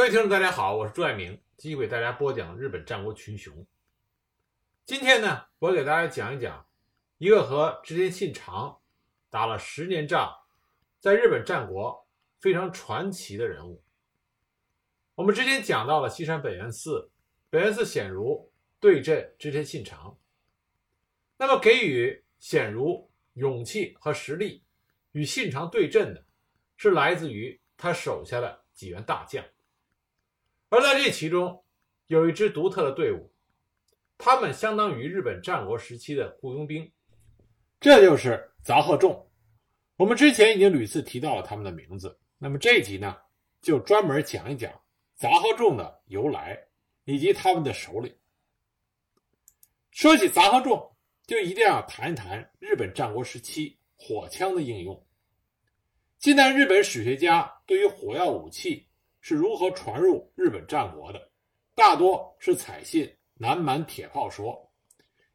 各位听众，大家好，我是朱爱明，继续给大家播讲日本战国群雄。今天呢，我给大家讲一讲一个和织田信长打了十年仗，在日本战国非常传奇的人物。我们之前讲到了西山本愿寺，本愿寺显如对阵织田信长，那么给予显如勇气和实力与信长对阵的，是来自于他手下的几员大将。而在这其中，有一支独特的队伍，他们相当于日本战国时期的雇佣兵，这就是杂贺众。我们之前已经屡次提到了他们的名字，那么这一集呢，就专门讲一讲杂贺众的由来以及他们的首领。说起杂贺众，就一定要谈一谈日本战国时期火枪的应用。近代日本史学家对于火药武器。是如何传入日本战国的？大多是采信南蛮铁炮说，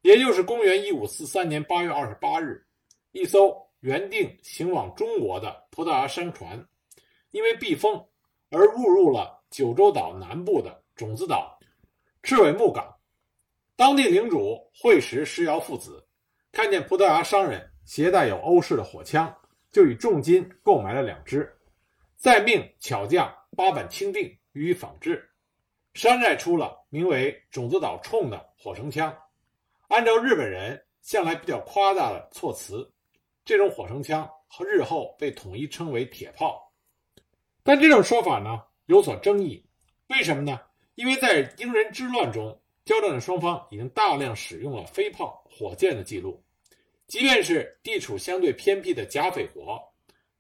也就是公元一五四三年八月二十八日，一艘原定行往中国的葡萄牙商船，因为避风而误入了九州岛南部的种子岛赤尾木港。当地领主会石石尧父子看见葡萄牙商人携带有欧式的火枪，就以重金购买了两支，再命巧匠。八板清定予以仿制，山寨出了名为“种子岛冲”的火绳枪。按照日本人向来比较夸大的措辞，这种火绳枪和日后被统一称为“铁炮”。但这种说法呢有所争议，为什么呢？因为在英人之乱中，交战的双方已经大量使用了飞炮、火箭的记录。即便是地处相对偏僻的甲斐国。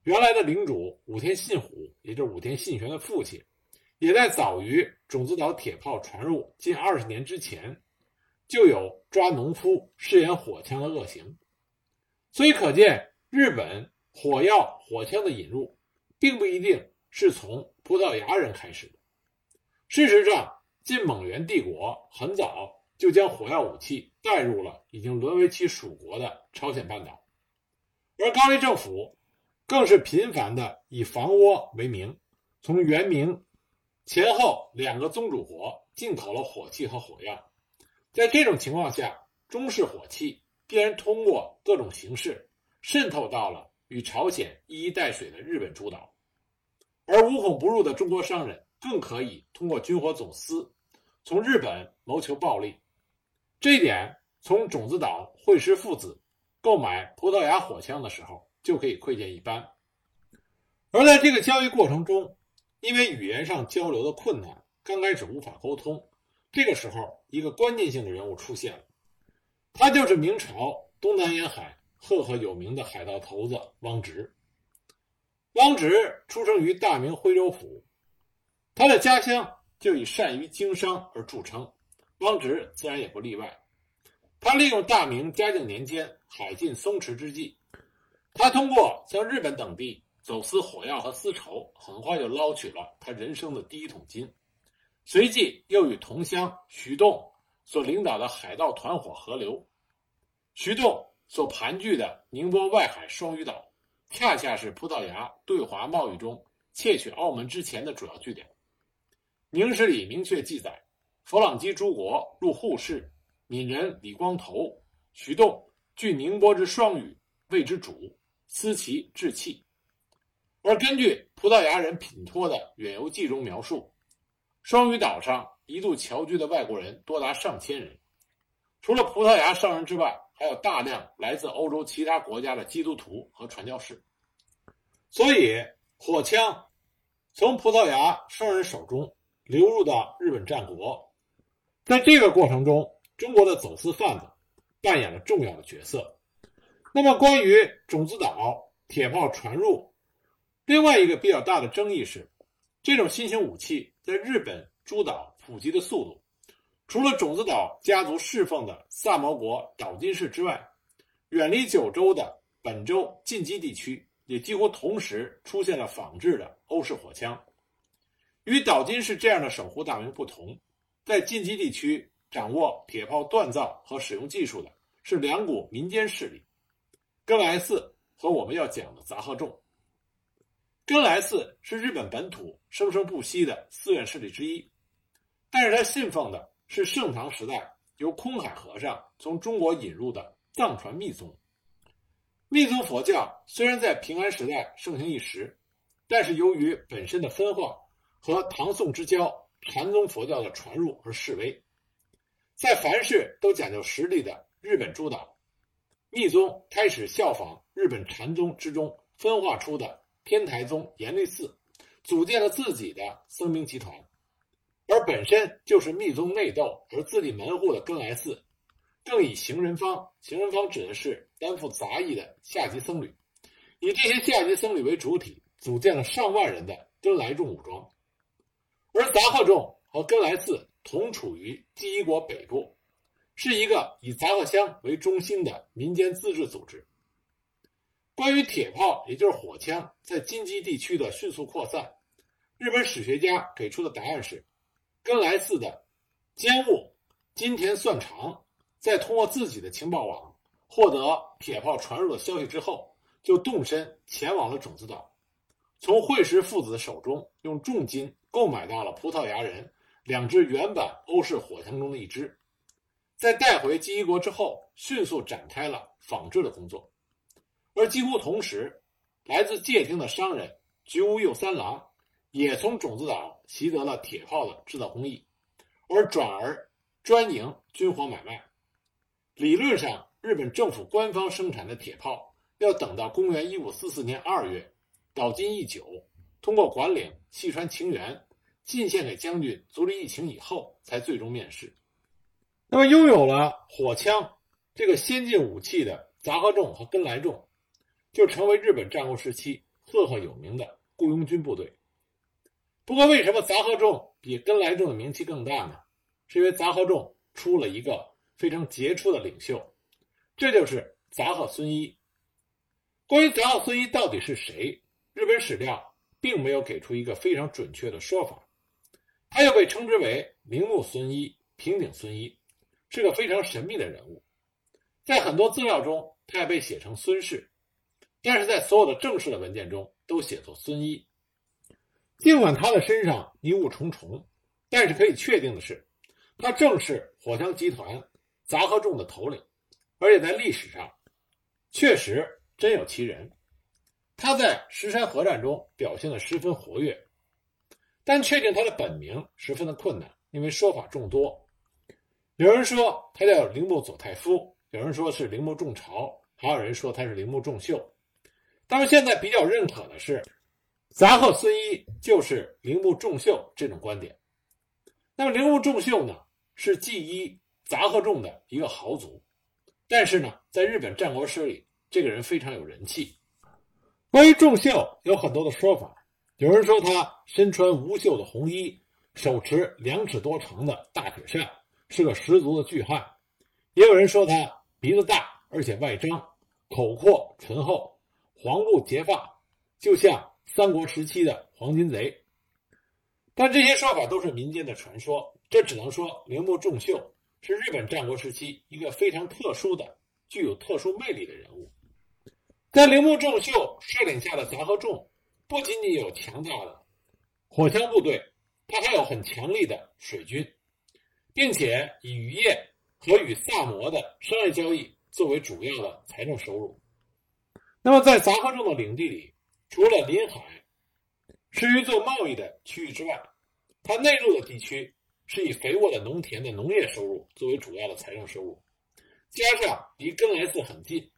原来的领主武田信虎，也就是武田信玄的父亲，也在早于种子岛铁炮传入近二十年之前，就有抓农夫试验火枪的恶行。所以可见，日本火药火枪的引入，并不一定是从葡萄牙人开始的。事实上，晋蒙元帝国很早就将火药武器带入了已经沦为其属国的朝鲜半岛，而高丽政府。更是频繁的以防倭为名，从元明前后两个宗主国进口了火器和火药。在这种情况下，中式火器必然通过各种形式渗透到了与朝鲜一衣带水的日本诸岛，而无孔不入的中国商人更可以通过军火总司从日本谋求暴利。这一点从种子岛惠师父子购买葡萄牙火枪的时候。就可以窥见一斑。而在这个交易过程中，因为语言上交流的困难，刚开始无法沟通。这个时候，一个关键性的人物出现了，他就是明朝东南沿海赫赫有名的海盗头子汪直。汪直出生于大明徽州府，他的家乡就以善于经商而著称，汪直自然也不例外。他利用大明嘉靖年间海禁松弛之际。他通过向日本等地走私火药和丝绸，很快就捞取了他人生的第一桶金。随即又与同乡徐栋所领导的海盗团伙合流。徐栋所盘踞的宁波外海双屿岛，恰恰是葡萄牙对华贸易中窃取澳门之前的主要据点。《明史》里明确记载，佛朗基诸国入沪市，闽人李光头、徐栋据宁波之双屿，谓之主。思其志气，而根据葡萄牙人品托的远游记中描述，双屿岛上一度侨居的外国人多达上千人，除了葡萄牙商人之外，还有大量来自欧洲其他国家的基督徒和传教士。所以，火枪从葡萄牙商人手中流入到日本战国，在这个过程中，中国的走私贩子扮演了重要的角色。那么，关于种子岛铁炮传入，另外一个比较大的争议是，这种新型武器在日本诸岛普及的速度，除了种子岛家族侍奉的萨摩国岛津市之外，远离九州的本州近畿地区也几乎同时出现了仿制的欧式火枪。与岛津市这样的守护大名不同，在近畿地区掌握铁炮锻造和使用技术的是两股民间势力。根来寺和我们要讲的杂贺众，根来寺是日本本土生生不息的寺院势力之一，但是他信奉的是盛唐时代由空海和尚从中国引入的藏传密宗。密宗佛教虽然在平安时代盛行一时，但是由于本身的分化和唐宋之交禅宗佛教的传入而式微，在凡事都讲究实力的日本诸岛，密宗开始效仿日本禅宗之中分化出的天台宗延历寺，组建了自己的僧兵集团，而本身就是密宗内斗而自立门户的根来寺。更以行人方，行人方指的是担负杂役的下级僧侣，以这些下级僧侣为主体，组建了上万人的根来众武装。而杂贺众和根来寺同处于纪伊国北部，是一个以杂货箱为中心的民间自治组织。关于铁炮，也就是火枪，在金畿地区的迅速扩散，日本史学家给出的答案是：根来寺的监务金田算长。在通过自己的情报网获得铁炮传入的消息之后，就动身前往了种子岛，从惠石父子手中用重金购买到了葡萄牙人两支原版欧式火枪中的一支，在带回基伊国之后，迅速展开了仿制的工作。而几乎同时，来自界町的商人菊屋右三郎也从种子岛习得了铁炮的制造工艺，而转而专营军火买卖。理论上，日本政府官方生产的铁炮要等到公元一五四四年二月，岛津义久通过管领细川晴元进献给将军足利义晴以后，才最终面世。那么，拥有了火枪这个先进武器的杂贺众和根来众，就成为日本战国时期赫赫有名的雇佣军部队。不过，为什么杂贺众比根来众的名气更大呢？是因为杂贺众出了一个。非常杰出的领袖，这就是杂贺孙一。关于杂贺孙一到底是谁，日本史料并没有给出一个非常准确的说法。他又被称之为铃木孙一、平顶孙一，是个非常神秘的人物。在很多资料中，他也被写成孙氏，但是在所有的正式的文件中都写作孙一。尽管他的身上迷雾重重，但是可以确定的是，他正是火枪集团。杂合众的头领，而且在历史上确实真有其人。他在石山河战中表现的十分活跃，但确定他的本名十分的困难，因为说法众多。有人说他叫铃木左太夫，有人说是铃木重朝，还有人说他是铃木重秀。但是现在比较认可的是，杂贺孙一就是铃木重秀这种观点。那么铃木重秀呢，是纪一。杂贺众的一个豪族，但是呢，在日本战国史里，这个人非常有人气。关于仲秀，有很多的说法。有人说他身穿无袖的红衣，手持两尺多长的大铁扇，是个十足的巨汉；也有人说他鼻子大，而且外张，口阔唇厚，黄布结发，就像三国时期的黄金贼。但这些说法都是民间的传说，这只能说铃木重秀。是日本战国时期一个非常特殊的、具有特殊魅力的人物。在铃木重秀率领下的杂贺众，不仅仅有强大的火枪部队，他还有很强力的水军，并且以渔业和与萨摩的商业交易作为主要的财政收入。那么，在杂贺众的领地里，除了临海是于做贸易的区域之外，它内陆的地区。是以肥沃的农田的农业收入作为主要的财政收入，加上离根来寺很近，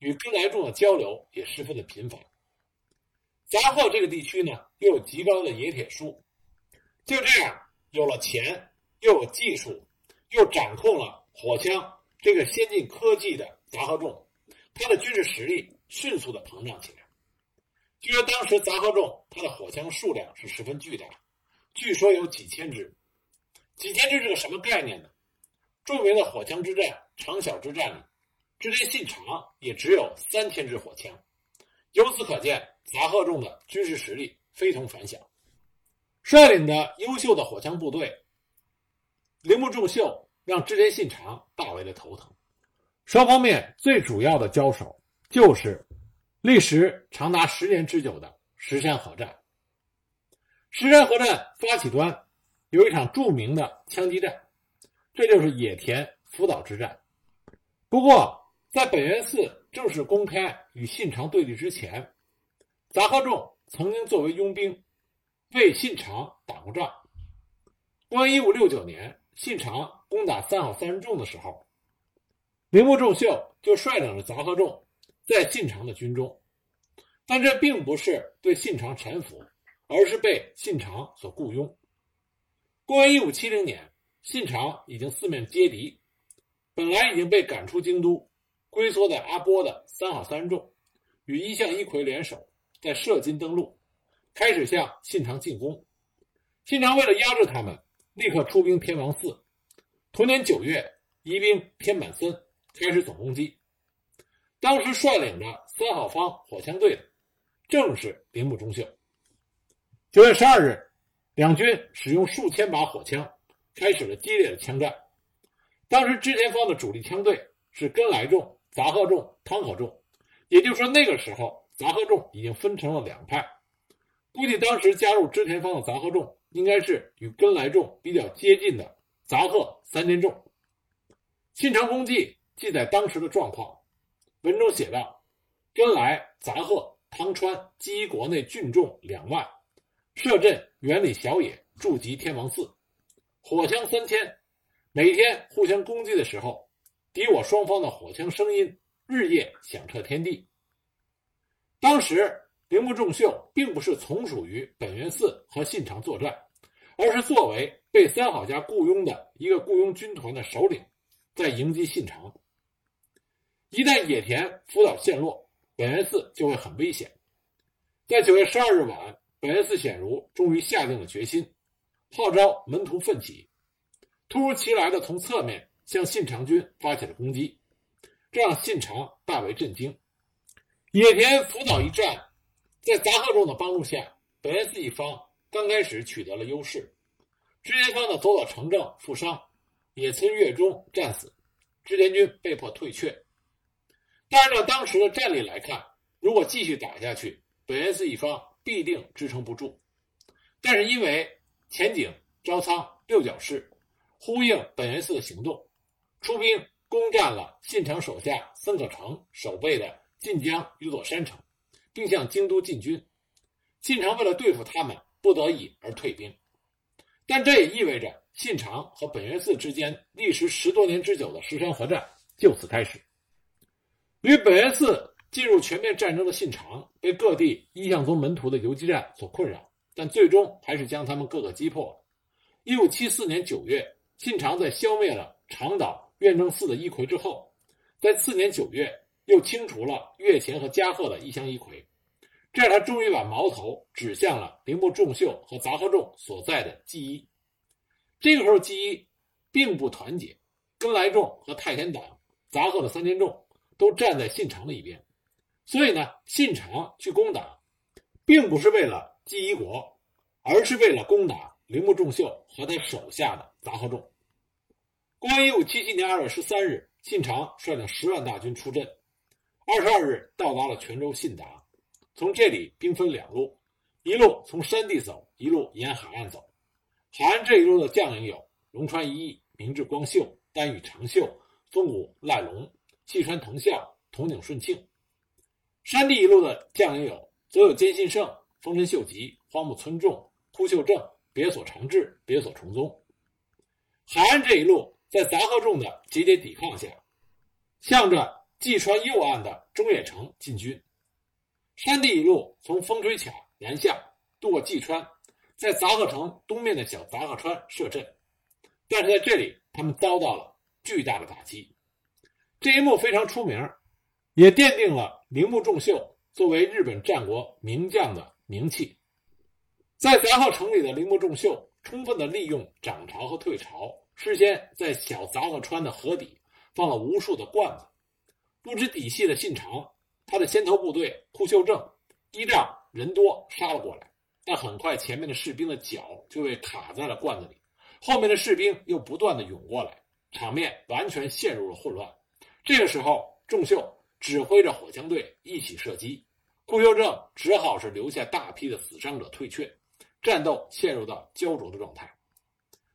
与根来众的交流也十分的频繁。杂贺这个地区呢，又有极高的冶铁术，就这样有了钱，又有技术，又掌控了火枪这个先进科技的杂合众，他的军事实力迅速的膨胀起来。据说当时杂合众他的火枪数量是十分巨大，据说有几千支。几千支是个什么概念呢？著名的火枪之战长筱之战里，织田信长也只有三千支火枪。由此可见，杂贺众的军事实力非同凡响。率领的优秀的火枪部队，铃木重秀让织田信长大为的头疼。双方面最主要的交手，就是历时长达十年之久的石山河战。石山河战发起端有一场著名的枪击战，这就是野田福岛之战。不过，在本元寺正式公开与信长对立之前，杂贺众曾经作为佣兵为信长打过仗。公元一五六九年，信长攻打三好三人众的时候，铃木重秀就率领着杂贺众在信长的军中，但这并不是对信长臣服。而是被信长所雇佣。公元一五七零年，信长已经四面皆敌，本来已经被赶出京都，龟缩在阿波的三好三人众，与一向一揆联手，在射津登陆，开始向信长进攻。信长为了压制他们，立刻出兵天王寺。同年九月，移兵天满森，开始总攻击。当时率领着三好方火枪队的，正是铃木忠秀。九月十二日，两军使用数千把火枪，开始了激烈的枪战。当时织田方的主力枪队是根来众、杂贺众、汤贺众，也就是说，那个时候杂贺众已经分成了两派。估计当时加入织田方的杂贺众，应该是与根来众比较接近的杂贺三千众。信长公记记载当时的状况，文中写道：“根来、杂贺、汤川基国内郡众两万。”摄阵原里小野筑集天王寺，火枪三千，每天互相攻击的时候，敌我双方的火枪声音日夜响彻天地。当时铃木重秀并不是从属于本元寺和信长作战，而是作为被三好家雇佣的一个雇佣军团的首领，在迎击信长。一旦野田福岛陷落，本元寺就会很危险。在九月十二日晚。本元寺显如终于下定了决心，号召门徒奋起，突如其来的从侧面向信长军发起了攻击，这让信长大为震惊。野田福岛一战，在杂贺众的帮助下，本元寺一方刚开始取得了优势，织田方的佐佐城正负伤，野村越中战死，织田军被迫退却。但按照当时的战力来看，如果继续打下去，本元寺一方。必定支撑不住，但是因为前景招仓六角氏呼应本元寺的行动，出兵攻占了信长手下森可成守备的晋江宇佐山城，并向京都进军。信长为了对付他们，不得已而退兵，但这也意味着信长和本愿寺之间历时十多年之久的石山河战就此开始。与本愿寺。进入全面战争的信长被各地一向宗门徒的游击战所困扰，但最终还是将他们各个击破。一五七四年九月，信长在消灭了长岛院正寺的一揆之后，在次年九月又清除了越前和加贺的一乡一揆，这样他终于把矛头指向了铃木重秀和杂贺众所在的纪伊。这个时候，纪伊并不团结，根来众和太田党、杂贺的三千众都站在信长的一边。所以呢，信长去攻打，并不是为了纪伊国，而是为了攻打铃木重秀和他手下的杂贺众。公元一五七七年二月十三日，信长率领十万大军出阵，二十二日到达了泉州信达。从这里兵分两路，一路从山地走，一路沿海岸走。海岸这一路的将领有龙川一义、明智光秀、丹羽长秀、丰谷赖龙、细川藤孝、筒井顺庆。山地一路的将领有：佐有坚信胜、丰臣秀吉、荒木村重、枯秀正、别所长治、别所重宗。海岸这一路，在杂贺众的节节抵抗下，向着济川右岸的中野城进军。山地一路从风吹卡南下，渡过济川，在杂贺城东面的小杂贺川设阵。但是在这里，他们遭到了巨大的打击。这一幕非常出名。也奠定了铃木重秀作为日本战国名将的名气。在杂贺城里的铃木重秀，充分的利用涨潮和退潮，事先在小杂贺川的河底放了无数的罐子。不知底细的信长，他的先头部队枯秀正依仗人多杀了过来，但很快前面的士兵的脚就被卡在了罐子里，后面的士兵又不断的涌过来，场面完全陷入了混乱。这个时候，仲秀。指挥着火枪队一起射击，顾秀正只好是留下大批的死伤者退却，战斗陷入到焦灼的状态。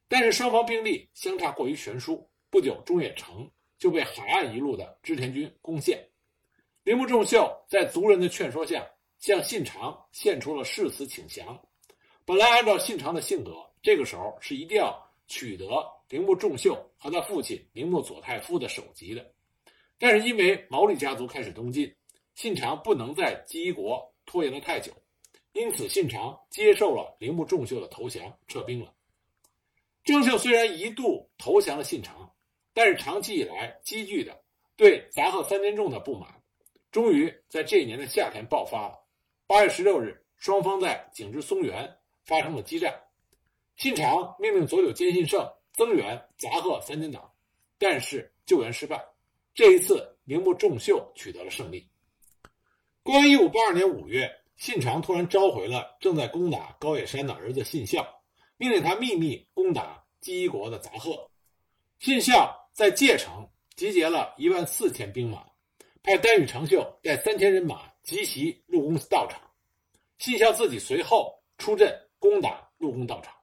但是双方兵力相差过于悬殊，不久中野城就被海岸一路的织田军攻陷。铃木重秀在族人的劝说下，向信长献出了誓词请降。本来按照信长的性格，这个时候是一定要取得铃木重秀和他父亲铃木佐太夫的首级的。但是因为毛利家族开始东进，信长不能在基伊国拖延了太久，因此信长接受了铃木重秀的投降，撤兵了。郑秀虽然一度投降了信长，但是长期以来积聚的对杂贺三年重的不满，终于在这一年的夏天爆发了。八月十六日，双方在景之松原发生了激战。信长命令佐久间信胜增援杂贺三间党，但是救援失败。这一次，铃木重秀取得了胜利。公元一五八二年五月，信长突然召回了正在攻打高野山的儿子信孝，命令他秘密攻打基伊国的杂贺。信孝在界城集结了一万四千兵马，派丹羽长秀带三千人马急袭陆宫道场。信孝自己随后出阵攻打陆宫道场。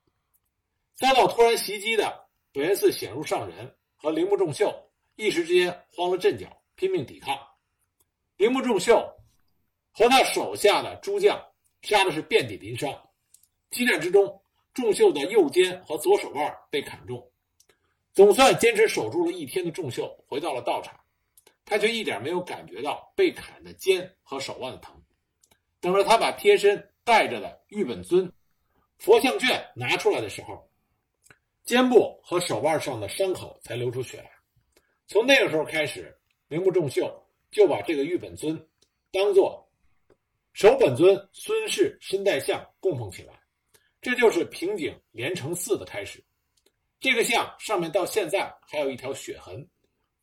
遭到突然袭击的本愿寺显如上人和铃木重秀一时之间慌了阵脚，拼命抵抗。铃木重秀。和他手下的诸将杀的是遍体鳞伤，激战之中，仲秀的右肩和左手腕被砍中。总算坚持守住了一天的仲秀回到了道场，他却一点没有感觉到被砍的肩和手腕的疼。等着他把贴身带着的玉本尊佛像卷拿出来的时候，肩部和手腕上的伤口才流出血来。从那个时候开始，铃木重秀就把这个玉本尊当做。守本尊孙氏身带像供奉起来，这就是平井连城寺的开始。这个像上面到现在还有一条血痕，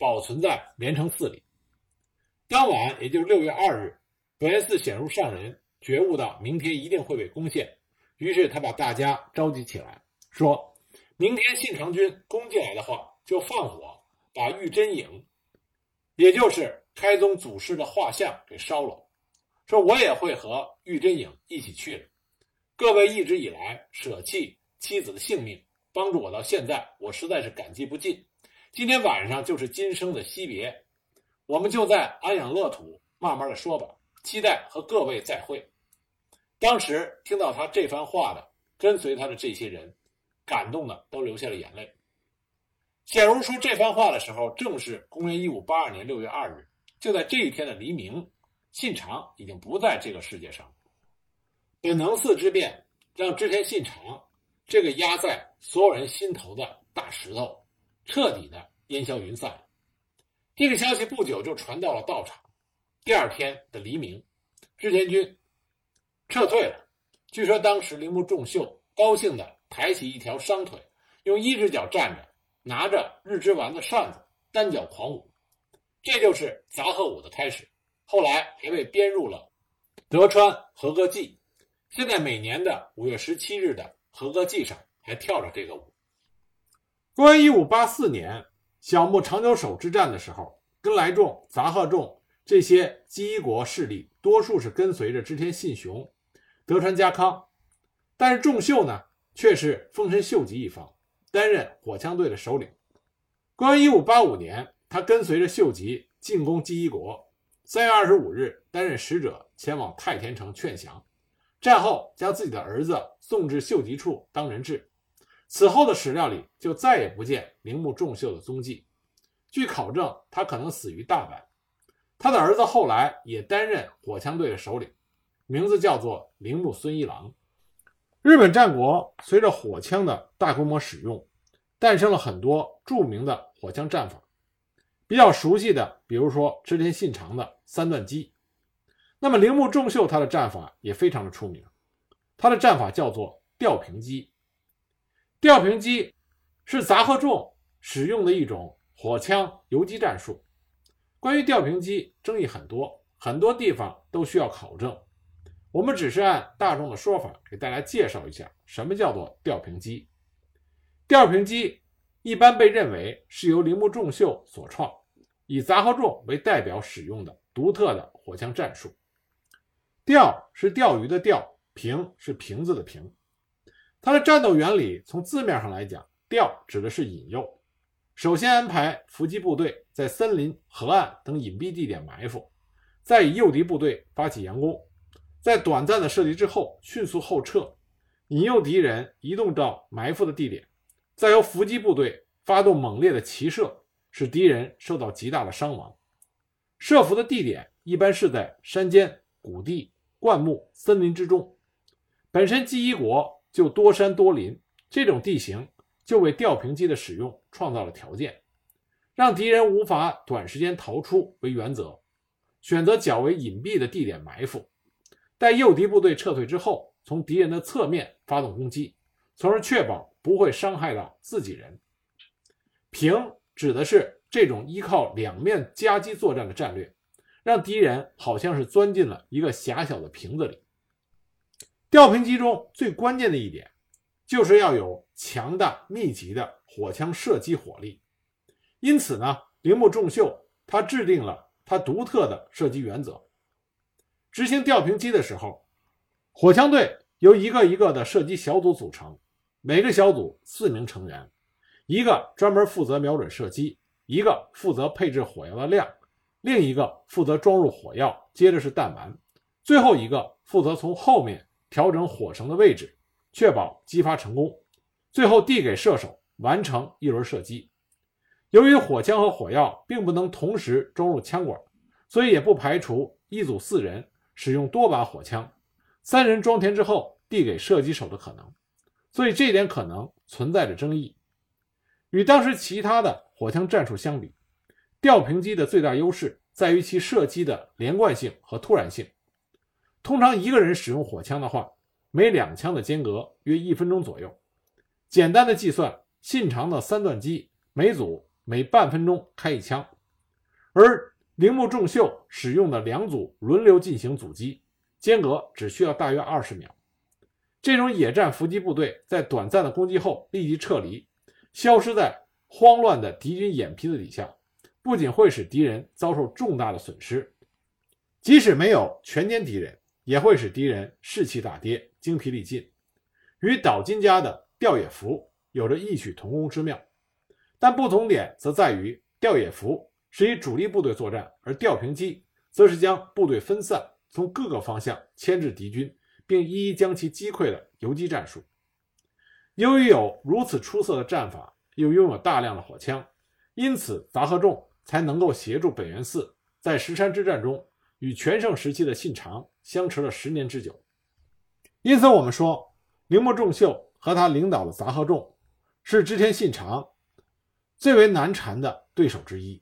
保存在连城寺里。当晚，也就是六月二日，本愿寺显如上人觉悟到明天一定会被攻陷，于是他把大家召集起来，说明天信长军攻进来的话，就放火把玉真影，也就是开宗祖师的画像给烧了。说我也会和玉真影一起去了。各位一直以来舍弃妻子的性命，帮助我到现在，我实在是感激不尽。今天晚上就是今生的惜别，我们就在安养乐土慢慢的说吧。期待和各位再会。当时听到他这番话的跟随他的这些人，感动的都流下了眼泪。显如说这番话的时候，正是公元一五八二年六月二日，就在这一天的黎明。信长已经不在这个世界上。本能寺之变让织田信长这个压在所有人心头的大石头彻底的烟消云散。这个消息不久就传到了道场。第二天的黎明，织田军撤退了。据说当时铃木重秀高兴地抬起一条伤腿，用一只脚站着，拿着日之丸的扇子，单脚狂舞。这就是杂贺舞的开始。后来还被编入了德川和歌祭，现在每年的五月十七日的和歌祭上还跳着这个舞。公元一五八四年小牧长久手之战的时候，跟来众、杂贺众这些姬国势力，多数是跟随着织田信雄、德川家康，但是仲秀呢，却是丰臣秀吉一方，担任火枪队的首领。公元一五八五年，他跟随着秀吉进攻姬国。三月二十五日，担任使者前往太田城劝降。战后，将自己的儿子送至秀吉处当人质。此后的史料里就再也不见铃木重秀的踪迹。据考证，他可能死于大阪。他的儿子后来也担任火枪队的首领，名字叫做铃木孙一郎。日本战国随着火枪的大规模使用，诞生了很多著名的火枪战法。比较熟悉的，比如说织田信长的三段击，那么铃木重秀他的战法也非常的出名，他的战法叫做吊瓶击。吊瓶机是杂贺众使用的一种火枪游击战术。关于吊瓶机争议很多，很多地方都需要考证。我们只是按大众的说法给大家介绍一下，什么叫做吊瓶机。吊瓶机。一般被认为是由铃木重秀所创，以杂贺众为代表使用的独特的火枪战术。钓是钓鱼的钓，瓶是瓶子的瓶。它的战斗原理从字面上来讲，钓指的是引诱。首先安排伏击部队在森林、河岸等隐蔽地点埋伏，再以诱敌部队发起佯攻，在短暂的射击之后迅速后撤，引诱敌人移动到埋伏的地点，再由伏击部队发动猛烈的齐射，使敌人受到极大的伤亡。设伏的地点一般是在山间、谷地、灌木、森林之中。本身基伊国就多山多林，这种地形。就为吊瓶机的使用创造了条件，让敌人无法短时间逃出为原则，选择较为隐蔽的地点埋伏，待诱敌部队撤退之后，从敌人的侧面发动攻击，从而确保不会伤害到自己人。瓶指的是这种依靠两面夹击作战的战略，让敌人好像是钻进了一个狭小的瓶子里。吊瓶机中最关键的一点。就是要有强大密集的火枪射击火力，因此呢，铃木重秀他制定了他独特的射击原则。执行吊瓶机的时候，火枪队由一个一个的射击小组组成，每个小组四名成员，一个专门负责瞄准射击，一个负责配置火药的量，另一个负责装入火药，接着是弹丸，最后一个负责从后面调整火绳的位置。确保激发成功，最后递给射手完成一轮射击。由于火枪和火药并不能同时装入枪管，所以也不排除一组四人使用多把火枪，三人装填之后递给射击手的可能。所以这点可能存在着争议。与当时其他的火枪战术相比，吊瓶机的最大优势在于其射击的连贯性和突然性。通常一个人使用火枪的话。每两枪的间隔约一分钟左右。简单的计算，信长的三段机每组每半分钟开一枪，而铃木重秀使用的两组轮流进行阻击，间隔只需要大约二十秒。这种野战伏击部队在短暂的攻击后立即撤离，消失在慌乱的敌军眼皮子底下，不仅会使敌人遭受重大的损失，即使没有全歼敌人。也会使敌人士气大跌、精疲力尽，与岛津家的吊野伏有着异曲同工之妙。但不同点则在于，吊野伏是以主力部队作战，而吊平机则是将部队分散，从各个方向牵制敌军，并一一将其击溃的游击战术。由于有如此出色的战法，又拥有大量的火枪，因此杂贺众才能够协助北原寺在石山之战中与全盛时期的信长。相持了十年之久，因此我们说铃木重秀和他领导的杂贺众是织田信长最为难缠的对手之一。